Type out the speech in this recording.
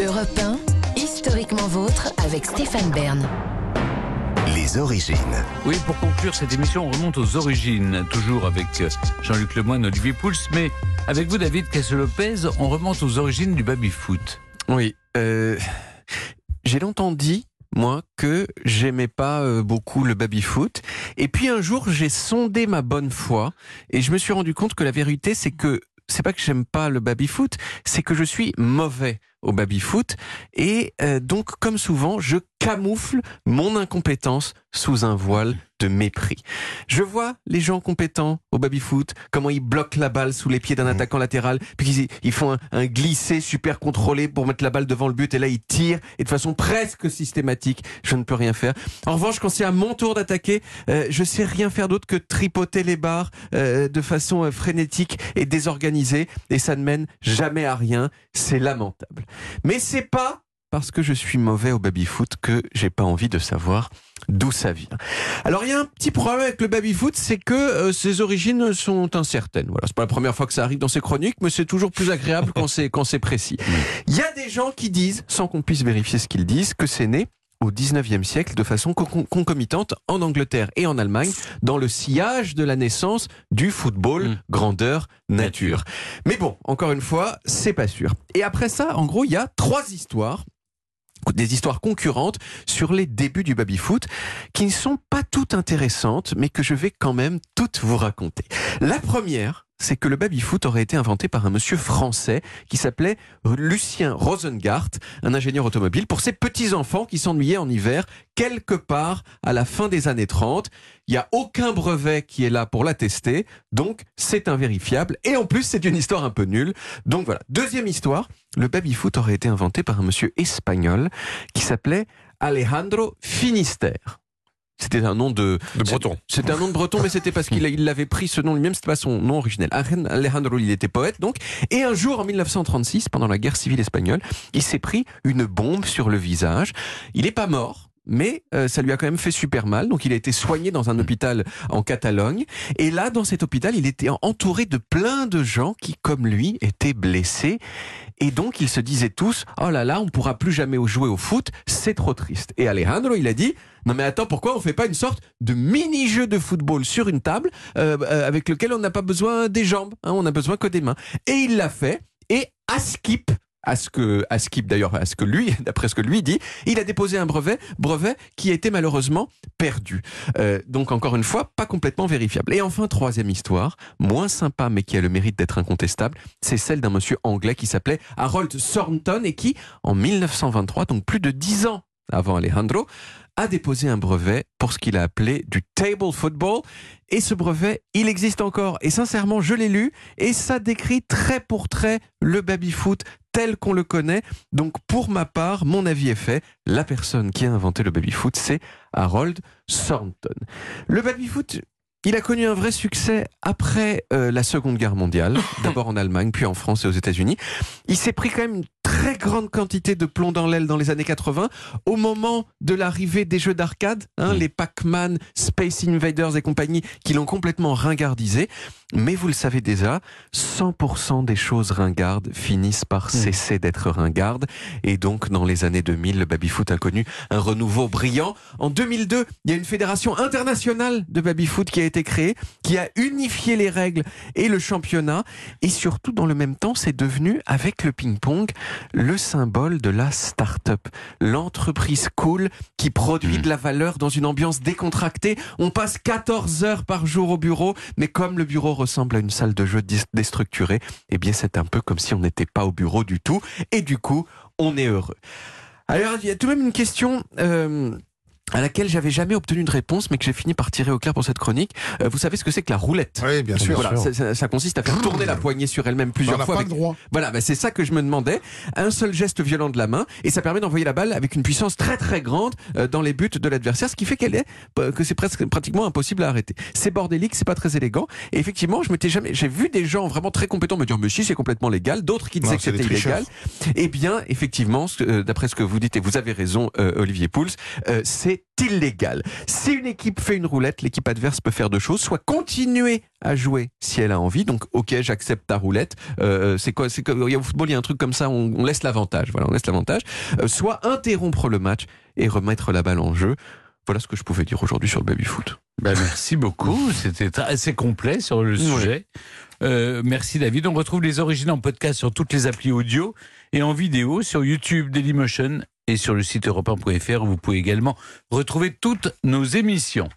Europe 1, historiquement vôtre avec Stéphane Bern. Les origines. Oui, pour conclure cette émission, on remonte aux origines, toujours avec euh, Jean-Luc Lemoyne, Olivier Pouls, mais avec vous, David Casse-Lopez, on remonte aux origines du baby-foot. Oui, euh, j'ai longtemps dit, moi, que j'aimais pas euh, beaucoup le baby-foot. Et puis un jour, j'ai sondé ma bonne foi et je me suis rendu compte que la vérité, c'est que c'est pas que j'aime pas le baby-foot, c'est que je suis mauvais au baby-foot. Et euh, donc, comme souvent, je camoufle mon incompétence sous un voile de mépris. Je vois les gens compétents au baby-foot, comment ils bloquent la balle sous les pieds d'un Mmh. attaquant latéral, puis ils, ils font un, un glissé super contrôlé pour mettre la balle devant le but, et là ils tirent, et de façon presque systématique, je ne peux rien faire. En revanche, quand c'est à mon tour d'attaquer, euh, je sais rien faire d'autre que tripoter les barres euh, de façon euh, frénétique et désorganisée, et ça ne mène jamais à rien. C'est lamentable. Mais c'est pas parce que je suis mauvais au baby-foot que j'ai pas envie de savoir d'où ça vient. Alors il y a un petit problème avec le baby-foot, c'est que euh, ses origines sont incertaines. Voilà, c'est pas la première fois que ça arrive dans ces chroniques, mais c'est toujours plus agréable quand c'est quand c'est précis. Il y a des gens qui disent, sans qu'on puisse vérifier ce qu'ils disent, que c'est né au 19e siècle de façon con- concomitante en Angleterre et en Allemagne dans le sillage de la naissance du football Mm. grandeur nature. Mais bon, encore une fois, c'est pas sûr. Et après ça, en gros, il y a trois histoires des histoires concurrentes sur les débuts du baby-foot qui ne sont pas toutes intéressantes, mais que je vais quand même toutes vous raconter. La première, c'est que le baby-foot aurait été inventé par un monsieur français qui s'appelait Lucien Rosengart, un ingénieur automobile, pour ses petits-enfants qui s'ennuyaient en hiver quelque part à la fin des années 30. Il n'y a aucun brevet qui est là pour l'attester, donc c'est invérifiable. Et en plus, c'est une histoire un peu nulle. Donc voilà. Deuxième histoire, le baby-foot aurait été inventé par un monsieur espagnol qui s'appelait Alejandro Finisterre. C'était un nom de, De breton. C'était un nom de breton, mais c'était parce qu'il il l'avait pris ce nom lui-même, c'était pas son nom originel. Alejandro, il était poète, donc. Et un jour, en 1936, pendant la guerre civile espagnole, il s'est pris une bombe sur le visage. Il n'est pas mort. Mais euh, ça lui a quand même fait super mal, donc il a été soigné dans un hôpital en Catalogne. Et là, dans cet hôpital, il était entouré de plein de gens qui, comme lui, étaient blessés. Et donc, ils se disaient tous, oh là là, on pourra plus jamais jouer au foot, c'est trop triste. Et Alejandro, il a dit, non mais attends, pourquoi on fait pas une sorte de mini-jeu de football sur une table euh, euh, avec lequel on n'a pas besoin des jambes, hein, on n'a besoin que des mains. Et il l'a fait. Et à Skip, à ce que, à Skip d'ailleurs, à ce que lui, d'après ce que lui dit, il a déposé un brevet, brevet qui a été malheureusement perdu. Euh, donc encore une fois, pas complètement vérifiable. Et enfin, troisième histoire, moins sympa mais qui a le mérite d'être incontestable, c'est celle d'un monsieur anglais qui s'appelait Harold Thornton et qui, en 1923, donc plus de dix ans avant Alejandro, a déposé un brevet pour ce qu'il a appelé du table football. Et ce brevet, il existe encore. Et sincèrement, je l'ai lu et ça décrit trait pour trait le baby-foot tel qu'on le connaît. Donc pour ma part, mon avis est fait. La personne qui a inventé le baby-foot, c'est Harold Thornton. Le baby-foot, il a connu un vrai succès après euh, la Seconde Guerre mondiale, d'abord en Allemagne, puis en France et aux États-Unis. Il s'est pris quand même très grande quantité de plomb dans l'aile dans les années 80, au moment de l'arrivée des jeux d'arcade, hein, Mm. les Pac-Man, Space Invaders et compagnie, qui l'ont complètement ringardisé. Mais vous le savez déjà, 100% des choses ringardes finissent par cesser d'être ringardes. Et donc, dans les années 2000, le baby-foot a connu un renouveau brillant. En 2002, il y a une fédération internationale de baby-foot qui a été créée, qui a unifié les règles et le championnat. Et surtout, dans le même temps, c'est devenu, avec le ping-pong, le symbole de la start-up. L'entreprise cool qui produit Mm. de la valeur dans une ambiance décontractée. On passe 14 heures par jour au bureau, mais comme le bureau ressemble à une salle de jeu déstructurée, eh bien c'est un peu comme si on n'était pas au bureau du tout. Et du coup, on est heureux. Alors, il y a tout de même une question euh, à laquelle j'avais jamais obtenu de réponse, mais que j'ai fini par tirer au clair pour cette chronique. Euh, vous savez ce que c'est que la roulette? Oui, bien sûr. voilà, ça, ça- ça consiste à faire tourner la poignée sur elle-même plusieurs fois. pas avec- le droit. Voilà, ben c'est ça que je me demandais. Un seul geste violent de la main et ça permet d'envoyer la balle avec une puissance très très grande euh, dans les buts de l'adversaire, ce qui fait qu'elle est euh, que c'est presque pratiquement impossible à arrêter. C'est bordélique, c'est pas très élégant. Et effectivement, je m'étais jamais, j'ai vu des gens vraiment très compétents me dire mais si c'est complètement légal, d'autres qui disaient Non, que c'était illégal. Eh bien, effectivement, euh, d'après ce que vous dites et vous avez raison, euh, Olivier Pouls, c'est c'est illégal. Si une équipe fait une roulette, l'équipe adverse peut faire deux choses, soit continuer à jouer si elle a envie, donc ok j'accepte ta roulette, euh, c'est quoi, c'est au football il y a un truc comme ça, on, on laisse l'avantage, voilà, on laisse l'avantage, euh, soit interrompre le match et remettre la balle en jeu. Voilà ce que je pouvais dire aujourd'hui sur le baby foot. Ben, merci beaucoup, c'était assez complet sur le sujet. Euh, merci David. On retrouve les origines en podcast sur toutes les applis audio et en vidéo sur YouTube Dailymotion et sur le site europe vous pouvez également retrouver toutes nos émissions.